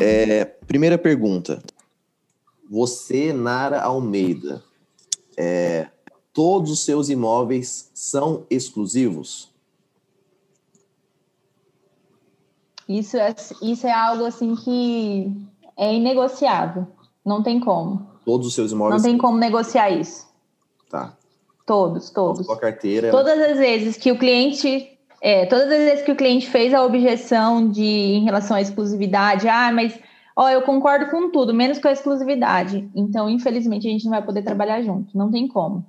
É, primeira pergunta. Você, Nara Almeida, é, todos os seus imóveis são exclusivos? Isso é, isso é algo assim que é inegociável. Não tem como. Todos os seus imóveis. Não tem como negociar isso. Tá. Todos, todos. Sua carteira. Todas as vezes que o cliente. É, todas as vezes que o cliente fez a objeção de em relação à exclusividade, ah, mas ó, eu concordo com tudo, menos com a exclusividade. Então, infelizmente, a gente não vai poder trabalhar junto. Não tem como.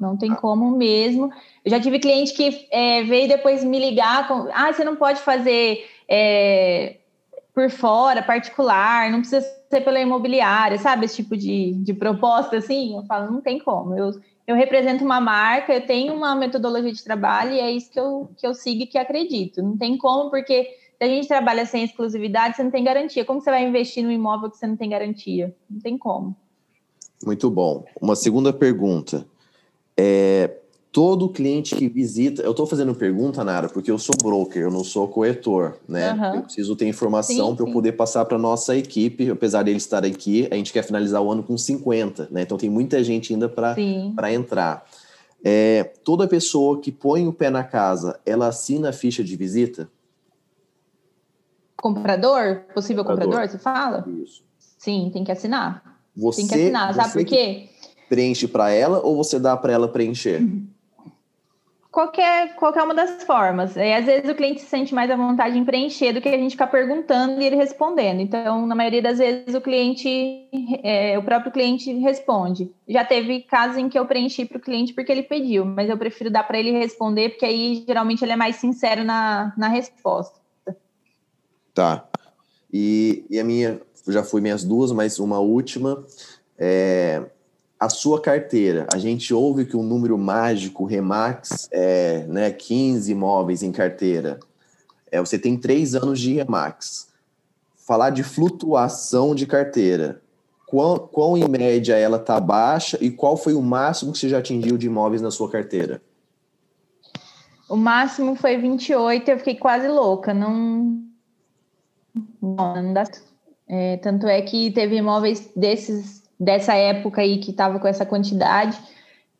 Não tem como mesmo. Eu já tive cliente que é, veio depois me ligar com, ah, você não pode fazer é, por fora, particular, não precisa ser pela imobiliária, sabe? Esse tipo de, de proposta, assim, eu falo, não tem como. Eu, eu represento uma marca, eu tenho uma metodologia de trabalho e é isso que eu, que eu sigo e que acredito. Não tem como, porque se a gente trabalha sem exclusividade, você não tem garantia. Como você vai investir no imóvel que você não tem garantia? Não tem como. Muito bom. Uma segunda pergunta. É, todo cliente que visita. Eu estou fazendo pergunta, Nara, porque eu sou broker, eu não sou corretor, né? Uhum. Eu preciso ter informação para eu poder passar para nossa equipe. Apesar dele estar aqui, a gente quer finalizar o ano com 50, né? Então tem muita gente ainda para entrar. É, toda pessoa que põe o pé na casa, ela assina a ficha de visita? Comprador? Possível comprador, comprador você fala? Isso. Sim, tem que assinar. Você, tem que assinar, sabe por quê? Preenche para ela ou você dá para ela preencher? Uhum qualquer, qualquer uma das formas. E às vezes o cliente se sente mais à vontade em preencher do que a gente ficar perguntando e ele respondendo. Então, na maioria das vezes, o cliente, é, o próprio cliente responde. Já teve casos em que eu preenchi para o cliente porque ele pediu, mas eu prefiro dar para ele responder, porque aí geralmente ele é mais sincero na, na resposta. Tá. E, e a minha, já fui minhas duas, mas uma última. É, a sua carteira. A gente ouve que o um número mágico Remax é né, 15 imóveis em carteira. É, você tem três anos de Remax. Falar de flutuação de carteira. Quão, quão em média ela está baixa e qual foi o máximo que você já atingiu de imóveis na sua carteira? O máximo foi 28, eu fiquei quase louca. Não, não, não dá. É, tanto é que teve imóveis desses dessa época aí que estava com essa quantidade,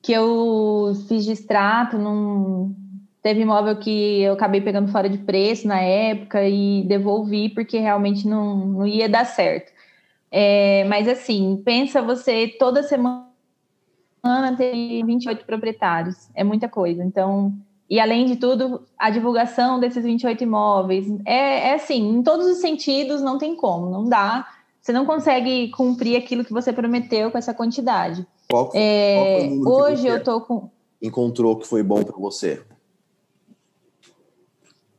que eu fiz extrato, não teve imóvel que eu acabei pegando fora de preço na época e devolvi porque realmente não, não ia dar certo. É, mas assim, pensa você toda semana ter 28 proprietários, é muita coisa. Então, e além de tudo, a divulgação desses 28 imóveis é, é assim, em todos os sentidos não tem como, não dá você não consegue cumprir aquilo que você prometeu com essa quantidade. Qual, é, qual hoje eu tô com. Encontrou que foi bom para você?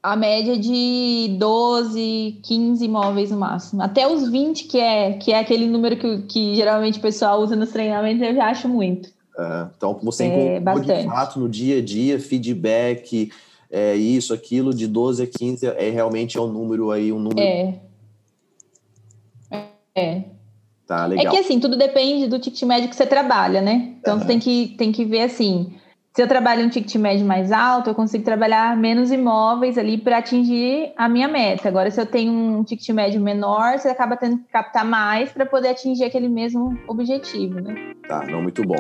A média de 12, 15 imóveis no máximo. Até os 20, que é, que é aquele número que, que geralmente o pessoal usa nos treinamentos, eu já acho muito. É, então, você é, encontrou de fato no dia a dia feedback, é, isso, aquilo, de 12 a 15 é realmente é um número aí, um número é. É. Tá, legal. É que assim, tudo depende do ticket médio que você trabalha, né? Então uhum. você tem que, tem que ver assim. Se eu trabalho um ticket médio mais alto, eu consigo trabalhar menos imóveis ali para atingir a minha meta. Agora, se eu tenho um ticket médio menor, você acaba tendo que captar mais para poder atingir aquele mesmo objetivo, né? Tá, não muito bom.